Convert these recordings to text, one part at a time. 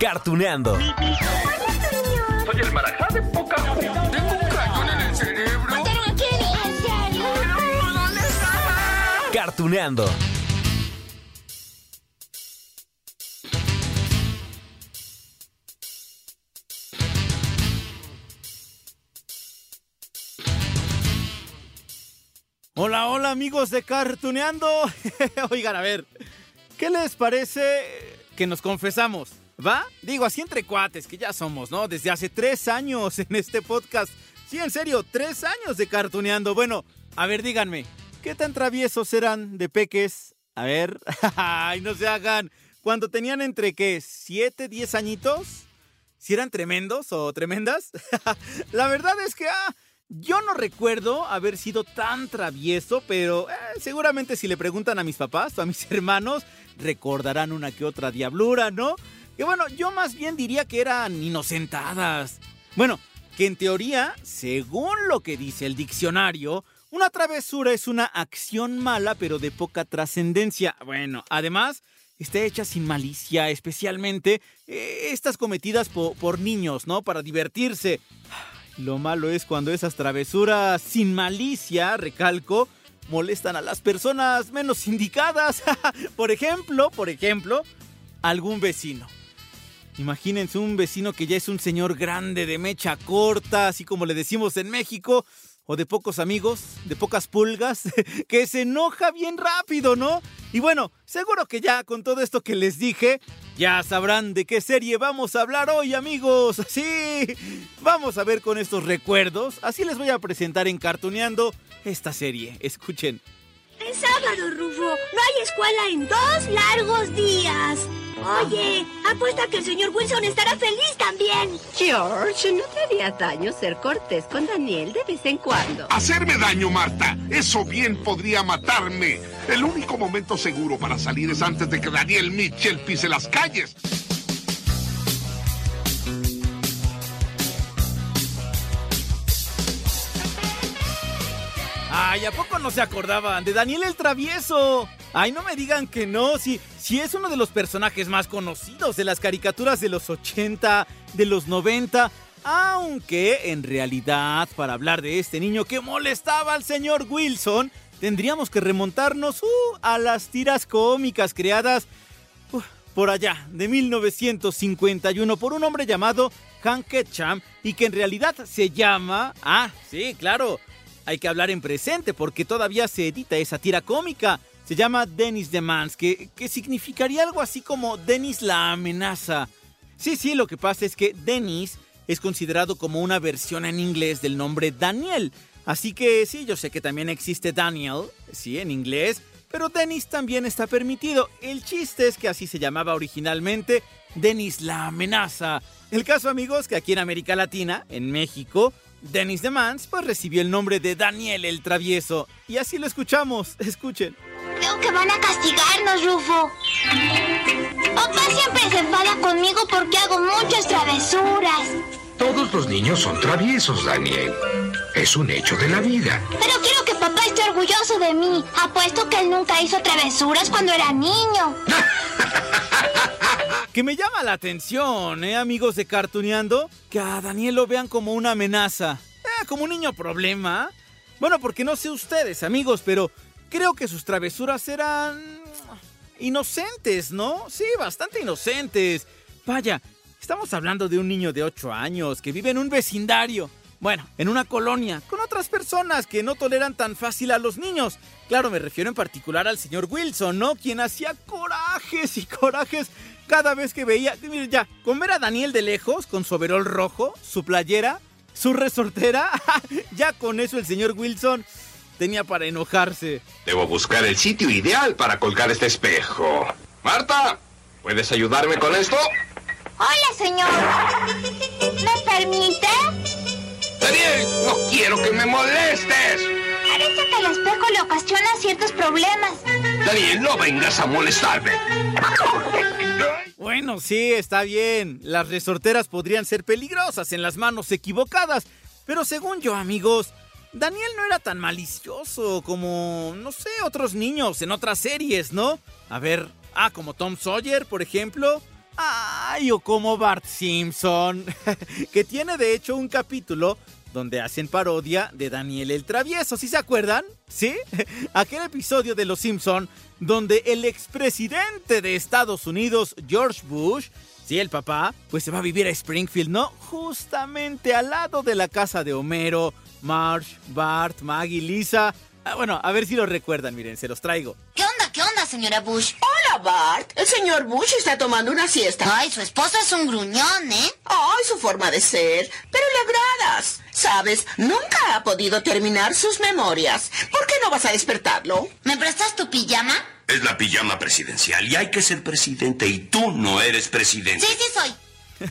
Cartuneando. Soy el marajá de poca Tengo un cañón en el cerebro. ¿Mataron a Kenny? ¿En serio? ¿Dónde estaba? Cartuneando. Hola, hola amigos de Cartuneando. Oigan, a ver, ¿qué les parece que nos confesamos? ¿Va? Digo, así entre cuates, que ya somos, ¿no? Desde hace tres años en este podcast. Sí, en serio, tres años de Cartuneando. Bueno, a ver, díganme, ¿qué tan traviesos eran de peques? A ver, ay, no se hagan. Cuando tenían entre, ¿qué? ¿Siete, diez añitos? ¿Si eran tremendos o tremendas? La verdad es que, ah, yo no recuerdo haber sido tan travieso, pero eh, seguramente si le preguntan a mis papás o a mis hermanos, recordarán una que otra diablura, ¿no? Que bueno, yo más bien diría que eran inocentadas. Bueno, que en teoría, según lo que dice el diccionario, una travesura es una acción mala pero de poca trascendencia. Bueno, además, está hecha sin malicia, especialmente eh, estas cometidas po- por niños, ¿no? Para divertirse. Lo malo es cuando esas travesuras sin malicia, recalco, molestan a las personas menos indicadas. por ejemplo, por ejemplo, algún vecino. Imagínense un vecino que ya es un señor grande de mecha corta, así como le decimos en México, o de pocos amigos, de pocas pulgas, que se enoja bien rápido, ¿no? Y bueno, seguro que ya con todo esto que les dije, ya sabrán de qué serie vamos a hablar hoy, amigos. Sí, vamos a ver con estos recuerdos. Así les voy a presentar en Cartuneando esta serie. Escuchen. Es sábado, Rufo. No hay escuela en dos largos días. Oye, apuesta que el señor Wilson estará feliz también. George, ¿no te haría daño ser cortés con Daniel de vez en cuando? Hacerme daño, Marta. Eso bien podría matarme. El único momento seguro para salir es antes de que Daniel Mitchell pise las calles. Ay, ¿a poco no se acordaban de Daniel el Travieso? Ay, no me digan que no, si, es uno de los personajes más conocidos de las caricaturas de los 80, de los 90, aunque en realidad para hablar de este niño que molestaba al señor Wilson, tendríamos que remontarnos uh, a las tiras cómicas creadas uh, por allá, de 1951, por un hombre llamado Hank Ketcham y que en realidad se llama... Ah, sí, claro, hay que hablar en presente porque todavía se edita esa tira cómica. Se llama Dennis the Mans, que, que significaría algo así como Dennis la amenaza. Sí, sí, lo que pasa es que Dennis es considerado como una versión en inglés del nombre Daniel. Así que sí, yo sé que también existe Daniel, sí, en inglés, pero Dennis también está permitido. El chiste es que así se llamaba originalmente Dennis la amenaza. El caso, amigos, que aquí en América Latina, en México, Dennis the Mans, pues recibió el nombre de Daniel el Travieso. Y así lo escuchamos, escuchen. Creo que van a castigarnos, Rufo. Papá siempre se enfada conmigo porque hago muchas travesuras. Todos los niños son traviesos, Daniel. Es un hecho de la vida. Pero quiero que papá esté orgulloso de mí. Apuesto que él nunca hizo travesuras cuando era niño. Que me llama la atención, ¿eh, amigos de Cartuneando? Que a Daniel lo vean como una amenaza. Eh, como un niño problema. Bueno, porque no sé ustedes, amigos, pero creo que sus travesuras eran... inocentes, ¿no? Sí, bastante inocentes. Vaya, estamos hablando de un niño de 8 años que vive en un vecindario. Bueno, en una colonia, con otras personas que no toleran tan fácil a los niños. Claro, me refiero en particular al señor Wilson, ¿no? Quien hacía corajes y corajes cada vez que veía. Miren ya, con ver a Daniel de lejos, con su overol rojo, su playera, su resortera, ya con eso el señor Wilson tenía para enojarse. Debo buscar el sitio ideal para colgar este espejo. Marta, ¿puedes ayudarme con esto? Hola, señor. ¿Me permite? Daniel, no quiero que me molestes. Parece que el espejo le ocasiona ciertos problemas. Daniel, no vengas a molestarme. Bueno, sí, está bien. Las resorteras podrían ser peligrosas en las manos equivocadas. Pero según yo, amigos, Daniel no era tan malicioso como, no sé, otros niños en otras series, ¿no? A ver, ah, como Tom Sawyer, por ejemplo. Ay, o como Bart Simpson, que tiene de hecho un capítulo donde hacen parodia de Daniel el Travieso, ¿sí se acuerdan? ¿Sí? Aquel episodio de Los Simpson donde el expresidente de Estados Unidos, George Bush, sí, el papá, pues se va a vivir a Springfield, ¿no? Justamente al lado de la casa de Homero, Marge, Bart, Maggie, Lisa. Ah, bueno, a ver si lo recuerdan, miren, se los traigo. ¿Qué qué onda, señora Bush? Hola, Bart. El señor Bush está tomando una siesta. Ay, su esposo es un gruñón, ¿eh? Ay, su forma de ser. Pero le agradas. Sabes, nunca ha podido terminar sus memorias. ¿Por qué no vas a despertarlo? ¿Me prestas tu pijama? Es la pijama presidencial y hay que ser presidente y tú no eres presidente. Sí, sí soy.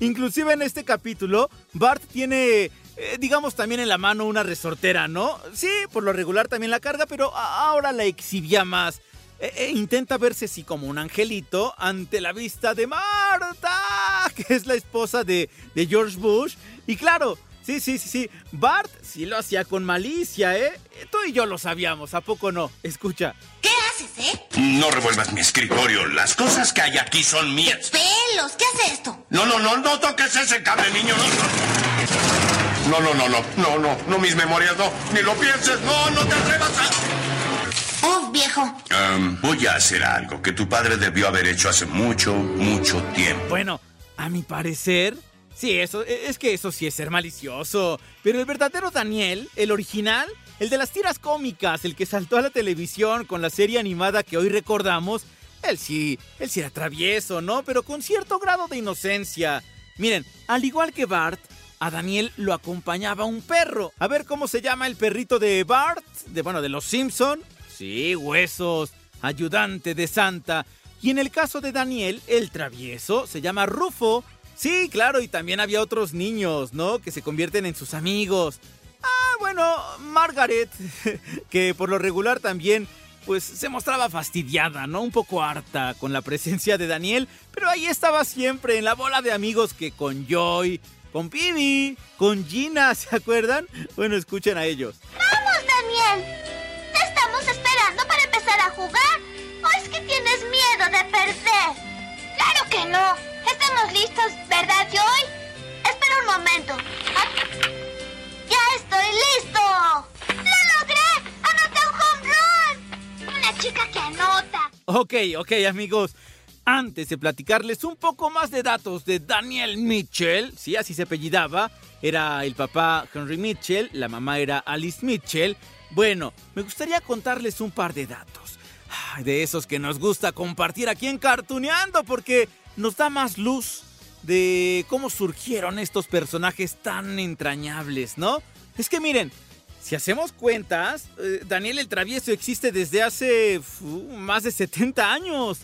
Inclusive en este capítulo, Bart tiene, eh, digamos, también en la mano una resortera, ¿no? Sí, por lo regular también la carga, pero ahora la exhibía más. Eh, eh, intenta verse así como un angelito ante la vista de Marta, que es la esposa de, de George Bush. Y claro, sí, sí, sí, sí, Bart sí lo hacía con malicia, ¿eh? Tú y yo lo sabíamos, ¿a poco no? Escucha. ¿Qué haces, eh? No revuelvas mi escritorio. Las cosas que hay aquí son mías. Pelos, ¿qué hace esto? No, no, no, no toques ese cable, niño. No, no, no, no, no, no, no, mis memorias, no. Ni lo pienses, no, no te atrevas a... Uf, viejo. Am, voy a hacer algo que tu padre debió haber hecho hace mucho, mucho tiempo. Bueno, a mi parecer, sí, eso, es que eso sí es ser malicioso. Pero el verdadero Daniel, el original, el de las tiras cómicas, el que saltó a la televisión con la serie animada que hoy recordamos, él sí, él sí era travieso, ¿no? Pero con cierto grado de inocencia. Miren, al igual que Bart, a Daniel lo acompañaba un perro. A ver cómo se llama el perrito de Bart, de bueno, de los Simpson. Sí, huesos, ayudante de Santa. Y en el caso de Daniel, el travieso, se llama Rufo. Sí, claro, y también había otros niños, ¿no? Que se convierten en sus amigos. Ah, bueno, Margaret, que por lo regular también, pues se mostraba fastidiada, ¿no? Un poco harta con la presencia de Daniel, pero ahí estaba siempre en la bola de amigos que con Joy, con Pibi, con Gina, ¿se acuerdan? Bueno, escuchen a ellos. Vamos, Daniel. Te estamos esperando para empezar a jugar. ¿O es que tienes miedo de perder? Claro que no. Estamos listos, ¿verdad, Joy? Espera un momento. Ah, ¡Ya estoy listo! ¡Lo logré! ¡Anoté un home run! Una chica que anota. Ok, ok, amigos. Antes de platicarles un poco más de datos de Daniel Mitchell, sí, así se apellidaba, era el papá Henry Mitchell, la mamá era Alice Mitchell. Bueno, me gustaría contarles un par de datos. De esos que nos gusta compartir aquí en Cartuneando, porque nos da más luz de cómo surgieron estos personajes tan entrañables, ¿no? Es que miren, si hacemos cuentas, eh, Daniel el Travieso existe desde hace más de 70 años.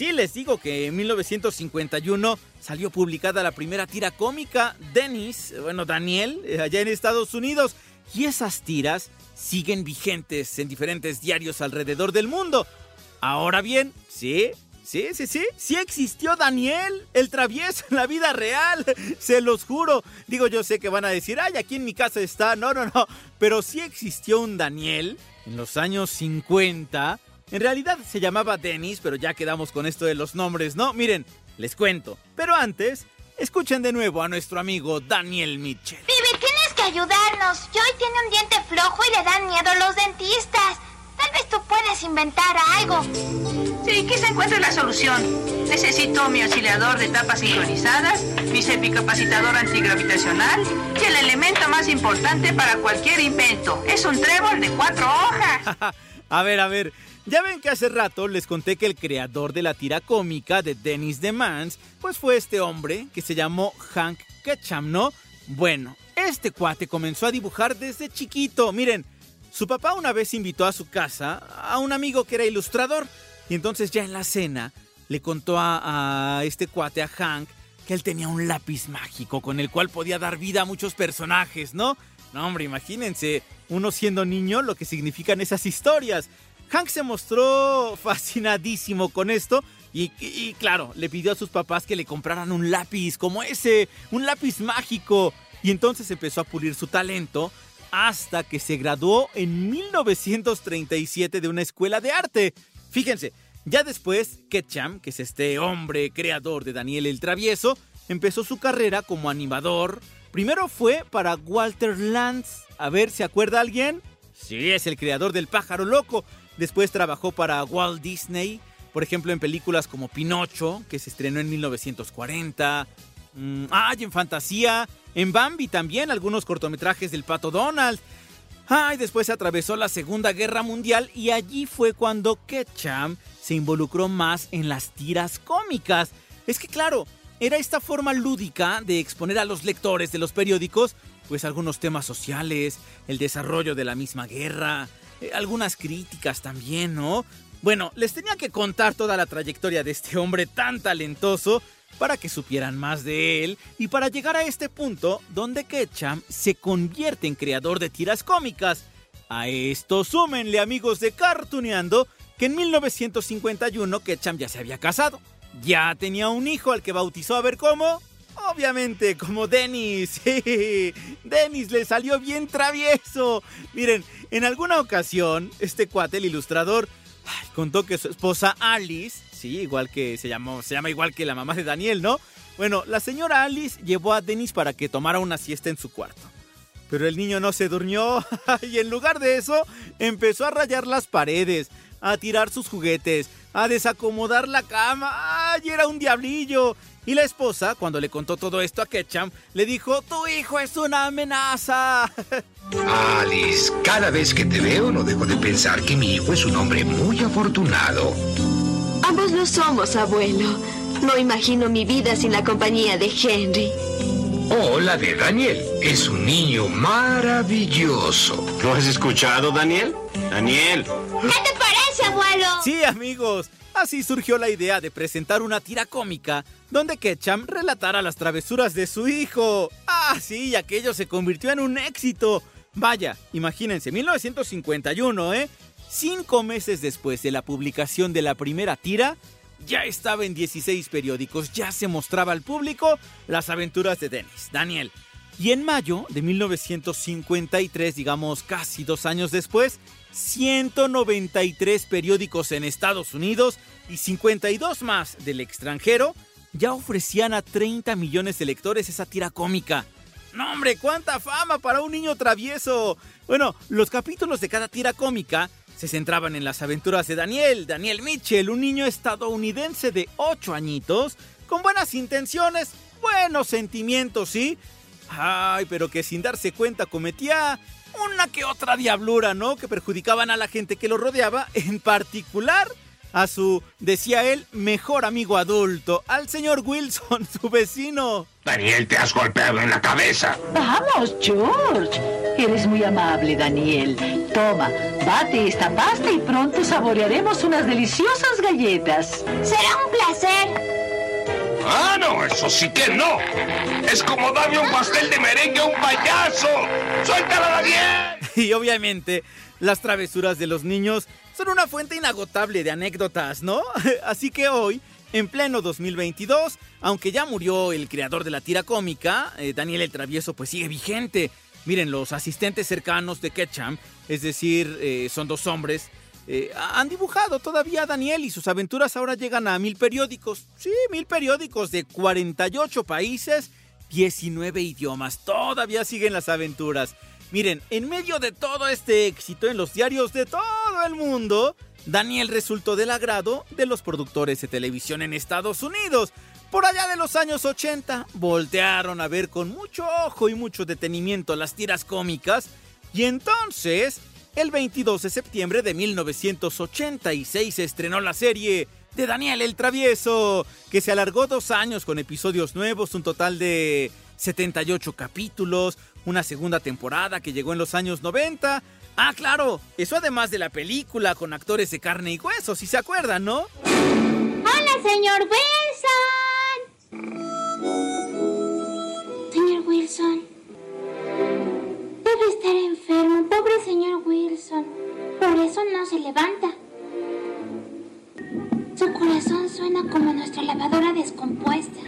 Sí, les digo que en 1951 salió publicada la primera tira cómica, Dennis, bueno, Daniel, eh, allá en Estados Unidos. Y esas tiras siguen vigentes en diferentes diarios alrededor del mundo. Ahora bien, sí, sí, sí, sí, sí existió Daniel, el travieso en la vida real, se los juro. Digo, yo sé que van a decir, ay, aquí en mi casa está, no, no, no, pero sí existió un Daniel en los años 50. En realidad se llamaba Dennis, pero ya quedamos con esto de los nombres, ¿no? Miren, les cuento. Pero antes, escuchen de nuevo a nuestro amigo Daniel Mitchell. Vivi, tienes que ayudarnos. Joy tiene un diente flojo y le dan miedo los dentistas. Tal vez tú puedes inventar algo. Sí, quizá encuentre la solución. Necesito mi oscilador de tapas sincronizadas, mi sepicapacitador antigravitacional y el elemento más importante para cualquier invento. Es un trébol de cuatro hojas. a ver, a ver. Ya ven que hace rato les conté que el creador de la tira cómica de Dennis the Mans, pues fue este hombre que se llamó Hank Ketcham, ¿no? Bueno, este cuate comenzó a dibujar desde chiquito. Miren, su papá una vez invitó a su casa a un amigo que era ilustrador. Y entonces ya en la cena le contó a, a este cuate, a Hank, que él tenía un lápiz mágico con el cual podía dar vida a muchos personajes, ¿no? No, hombre, imagínense, uno siendo niño, lo que significan esas historias. Hank se mostró fascinadísimo con esto y, claro, le pidió a sus papás que le compraran un lápiz como ese, un lápiz mágico. Y entonces empezó a pulir su talento hasta que se graduó en 1937 de una escuela de arte. Fíjense, ya después, Ketcham, que es este hombre creador de Daniel el Travieso, empezó su carrera como animador. Primero fue para Walter Lantz. A ver, ¿se acuerda alguien? Sí, es el creador del pájaro loco. Después trabajó para Walt Disney, por ejemplo en películas como Pinocho, que se estrenó en 1940. Mm, ah, y en Fantasía, en Bambi también, algunos cortometrajes del Pato Donald. Ah, y después atravesó la Segunda Guerra Mundial y allí fue cuando Ketchum se involucró más en las tiras cómicas. Es que claro, era esta forma lúdica de exponer a los lectores de los periódicos pues algunos temas sociales, el desarrollo de la misma guerra, eh, algunas críticas también, ¿no? Bueno, les tenía que contar toda la trayectoria de este hombre tan talentoso para que supieran más de él y para llegar a este punto donde Ketchum se convierte en creador de tiras cómicas. A esto súmenle amigos de Cartuneando que en 1951 Ketchum ya se había casado. Ya tenía un hijo al que bautizó a ver cómo. Obviamente, como Dennis. Dennis le salió bien travieso. Miren, en alguna ocasión, este cuate, el ilustrador, contó que su esposa Alice, sí, igual que se llamó, se llama igual que la mamá de Daniel, ¿no? Bueno, la señora Alice llevó a Dennis para que tomara una siesta en su cuarto. Pero el niño no se durmió y en lugar de eso empezó a rayar las paredes, a tirar sus juguetes, a desacomodar la cama. ¡Ay, era un diablillo! Y la esposa, cuando le contó todo esto a Ketchum, le dijo, tu hijo es una amenaza. Alice, cada vez que te veo no dejo de pensar que mi hijo es un hombre muy afortunado. Ambos lo somos, abuelo. No imagino mi vida sin la compañía de Henry. Oh, la de Daniel. Es un niño maravilloso. ¿Lo has escuchado, Daniel? Daniel. ¿Qué te parece, abuelo? Sí, amigos. Así surgió la idea de presentar una tira cómica donde Ketchum relatara las travesuras de su hijo. Ah, sí, aquello se convirtió en un éxito. Vaya, imagínense, 1951, ¿eh? Cinco meses después de la publicación de la primera tira, ya estaba en 16 periódicos, ya se mostraba al público las aventuras de Dennis, Daniel. Y en mayo de 1953, digamos casi dos años después, 193 periódicos en Estados Unidos y 52 más del extranjero ya ofrecían a 30 millones de lectores esa tira cómica. ¡No, hombre! ¡Cuánta fama para un niño travieso! Bueno, los capítulos de cada tira cómica se centraban en las aventuras de Daniel, Daniel Mitchell, un niño estadounidense de 8 añitos, con buenas intenciones, buenos sentimientos, ¿sí? Ay, pero que sin darse cuenta cometía una que otra diablura, ¿no? Que perjudicaban a la gente que lo rodeaba, en particular a su, decía él, mejor amigo adulto, al señor Wilson, su vecino. Daniel, te has golpeado en la cabeza. Vamos, George. Eres muy amable, Daniel. Toma, bate esta pasta y pronto saborearemos unas deliciosas galletas. Será un placer. Ah, no, eso sí que no. Es como darle un pastel de merengue a un payaso. ¡Suéltala, Daniel! Y obviamente, las travesuras de los niños son una fuente inagotable de anécdotas, ¿no? Así que hoy, en pleno 2022, aunque ya murió el creador de la tira cómica, eh, Daniel el Travieso, pues sigue vigente. Miren, los asistentes cercanos de Ketchum, es decir, eh, son dos hombres, eh, han dibujado todavía a Daniel y sus aventuras ahora llegan a mil periódicos. Sí, mil periódicos de 48 países, 19 idiomas. Todavía siguen las aventuras. Miren, en medio de todo este éxito en los diarios de todo el mundo, Daniel resultó del agrado de los productores de televisión en Estados Unidos. Por allá de los años 80, voltearon a ver con mucho ojo y mucho detenimiento las tiras cómicas y entonces, el 22 de septiembre de 1986 se estrenó la serie de Daniel el Travieso, que se alargó dos años con episodios nuevos, un total de 78 capítulos, una segunda temporada que llegó en los años 90. Ah, claro, eso además de la película con actores de carne y hueso, si se acuerdan, ¿no? Hola, señor Wilson. Señor Wilson. Wilson. Por eso no se levanta. Su corazón suena como nuestra lavadora descompuesta.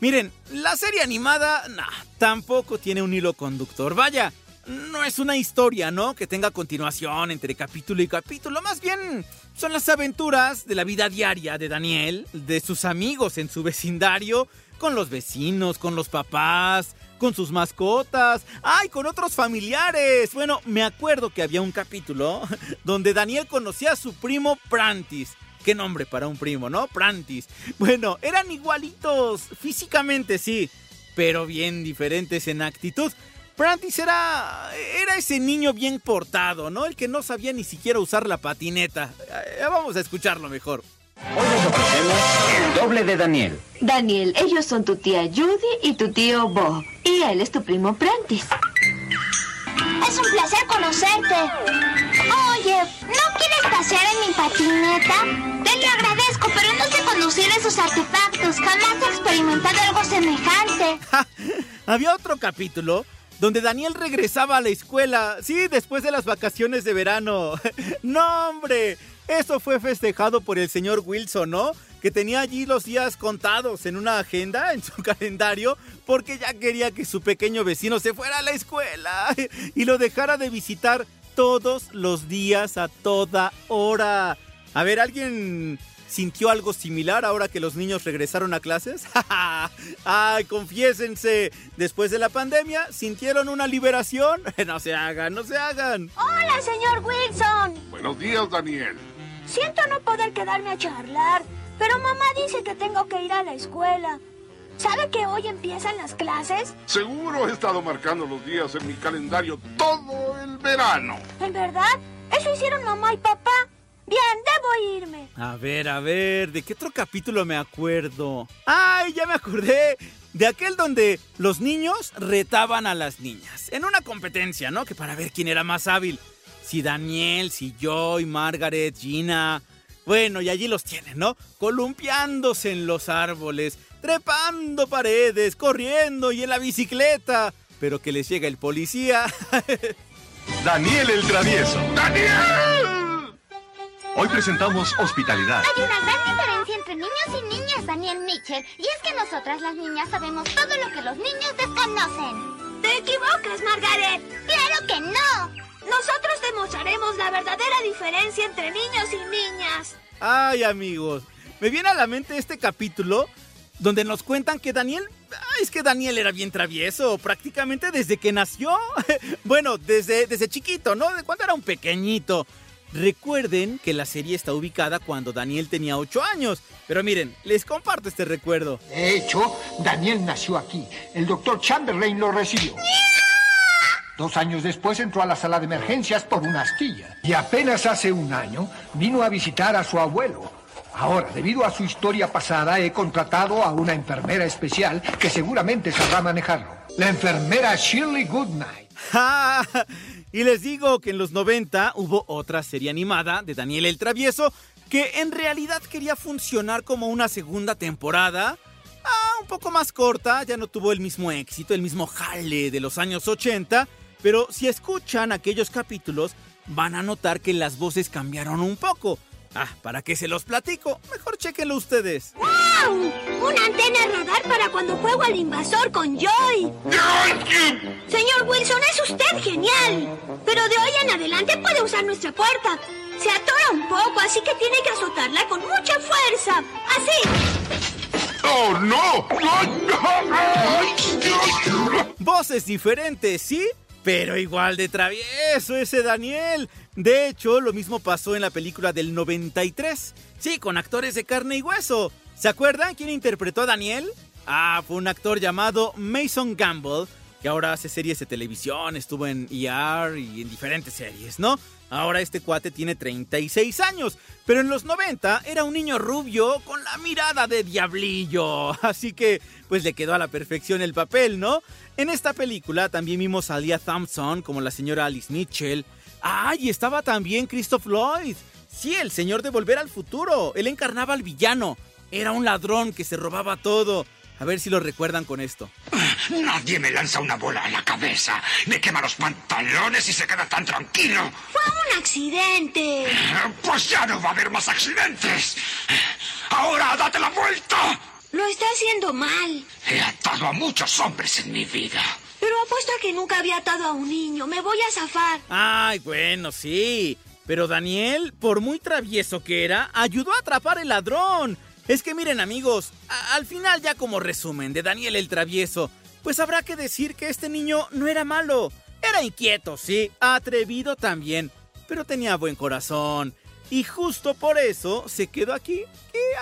Miren, la serie animada, nah, tampoco tiene un hilo conductor. Vaya, no es una historia, ¿no? Que tenga continuación entre capítulo y capítulo. Más bien, son las aventuras de la vida diaria de Daniel, de sus amigos en su vecindario, con los vecinos, con los papás, con sus mascotas, ¡ay! con otros familiares. Bueno, me acuerdo que había un capítulo donde Daniel conocía a su primo Prantis. Qué nombre para un primo, ¿no? Prantis. Bueno, eran igualitos, físicamente sí, pero bien diferentes en actitud. Prantis era, era ese niño bien portado, ¿no? El que no sabía ni siquiera usar la patineta. Eh, vamos a escucharlo mejor. Hoy les ofrecemos el doble de Daniel. Daniel, ellos son tu tía Judy y tu tío Bob. Y él es tu primo Prantis. Es un placer conocerte. Oye, ¿no quieres pasear en mi patineta? Te lo agradezco, pero no sé conducir esos artefactos. Jamás he experimentado algo semejante. Había otro capítulo donde Daniel regresaba a la escuela, sí, después de las vacaciones de verano. no, hombre, eso fue festejado por el señor Wilson, ¿no? Que tenía allí los días contados en una agenda, en su calendario, porque ya quería que su pequeño vecino se fuera a la escuela y lo dejara de visitar todos los días a toda hora. A ver, ¿alguien sintió algo similar ahora que los niños regresaron a clases? ¡Ay, confiésense! Después de la pandemia, ¿sintieron una liberación? No se hagan, no se hagan. Hola, señor Wilson. Buenos días, Daniel. Siento no poder quedarme a charlar, pero mamá dice que tengo que ir a la escuela. ¿Sabe que hoy empiezan las clases? Seguro he estado marcando los días en mi calendario todo el verano. ¿En verdad? Eso hicieron mamá y papá. Bien, debo irme. A ver, a ver, ¿de qué otro capítulo me acuerdo? ¡Ay, ya me acordé! De aquel donde los niños retaban a las niñas. En una competencia, ¿no? Que para ver quién era más hábil. Si Daniel, si Joy, Margaret, Gina. Bueno, y allí los tienen, ¿no? Columpiándose en los árboles, trepando paredes, corriendo y en la bicicleta. Pero que les llega el policía. Daniel el travieso. ¡Daniel! Hoy presentamos hospitalidad. Hay una gran diferencia entre niños y niñas, Daniel Mitchell. Y es que nosotras las niñas sabemos todo lo que los niños desconocen. Te equivocas, Margaret. Claro que no. Nosotros demostraremos la verdadera diferencia entre niños y niñas. Ay, amigos. Me viene a la mente este capítulo donde nos cuentan que Daniel... Ay, es que Daniel era bien travieso, prácticamente desde que nació. bueno, desde, desde chiquito, ¿no? De cuando era un pequeñito. Recuerden que la serie está ubicada cuando Daniel tenía 8 años. Pero miren, les comparto este recuerdo. De hecho, Daniel nació aquí. El doctor Chamberlain lo recibió. Dos años después entró a la sala de emergencias por una astilla. Y apenas hace un año vino a visitar a su abuelo. Ahora, debido a su historia pasada, he contratado a una enfermera especial que seguramente sabrá manejarlo. La enfermera Shirley Goodnight. Y les digo que en los 90 hubo otra serie animada de Daniel el Travieso que en realidad quería funcionar como una segunda temporada. Ah, un poco más corta, ya no tuvo el mismo éxito, el mismo jale de los años 80, pero si escuchan aquellos capítulos van a notar que las voces cambiaron un poco. Ah, ¿para qué se los platico? Mejor chequenlo ustedes. ¡Wow! ¡Una antena radar para cuando juego al invasor con Joy! Señor Wilson, es usted genial. Pero de hoy en adelante puede usar nuestra puerta. Se atora un poco, así que tiene que azotarla con mucha fuerza. ¡Así! ¡Oh, no! Voces diferentes, ¿sí? Pero igual de travieso ese Daniel. De hecho, lo mismo pasó en la película del 93. Sí, con actores de carne y hueso. ¿Se acuerdan quién interpretó a Daniel? Ah, fue un actor llamado Mason Gamble, que ahora hace series de televisión, estuvo en ER y en diferentes series, ¿no? Ahora este cuate tiene 36 años, pero en los 90 era un niño rubio con la mirada de diablillo, así que pues le quedó a la perfección el papel, ¿no? En esta película también vimos a Leah Thompson como la señora Alice Mitchell. ¡Ay! estaba también Christoph Lloyd. Sí, el señor de Volver al Futuro. Él encarnaba al villano. Era un ladrón que se robaba todo. A ver si lo recuerdan con esto. Nadie me lanza una bola a la cabeza, me quema los pantalones y se queda tan tranquilo. Fue un accidente. Pues ya no va a haber más accidentes. Ahora date la vuelta. Lo está haciendo mal. He atado a muchos hombres en mi vida. Pero apuesto a que nunca había atado a un niño. Me voy a zafar. Ay, bueno, sí. Pero Daniel, por muy travieso que era, ayudó a atrapar el ladrón. Es que miren amigos, al final ya como resumen de Daniel el Travieso, pues habrá que decir que este niño no era malo. Era inquieto, sí, atrevido también, pero tenía buen corazón. Y justo por eso se quedó aquí,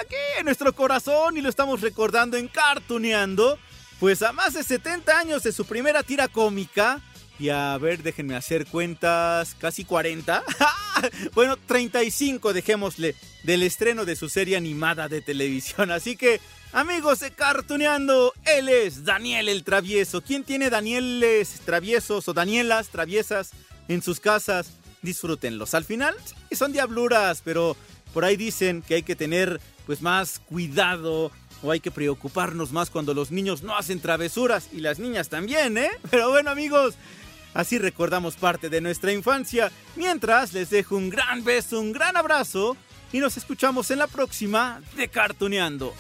aquí, en nuestro corazón y lo estamos recordando en Cartuneando. Pues a más de 70 años de su primera tira cómica, y a ver, déjenme hacer cuentas, casi 40. bueno, 35 dejémosle del estreno de su serie animada de televisión. Así que, amigos de Cartuneando, él es Daniel el Travieso. ¿Quién tiene Danieles traviesos o Danielas traviesas en sus casas? Disfrútenlos. Al final, sí, son diabluras, pero por ahí dicen que hay que tener pues más cuidado o hay que preocuparnos más cuando los niños no hacen travesuras y las niñas también, ¿eh? Pero bueno, amigos, Así recordamos parte de nuestra infancia. Mientras les dejo un gran beso, un gran abrazo y nos escuchamos en la próxima de Cartuneando.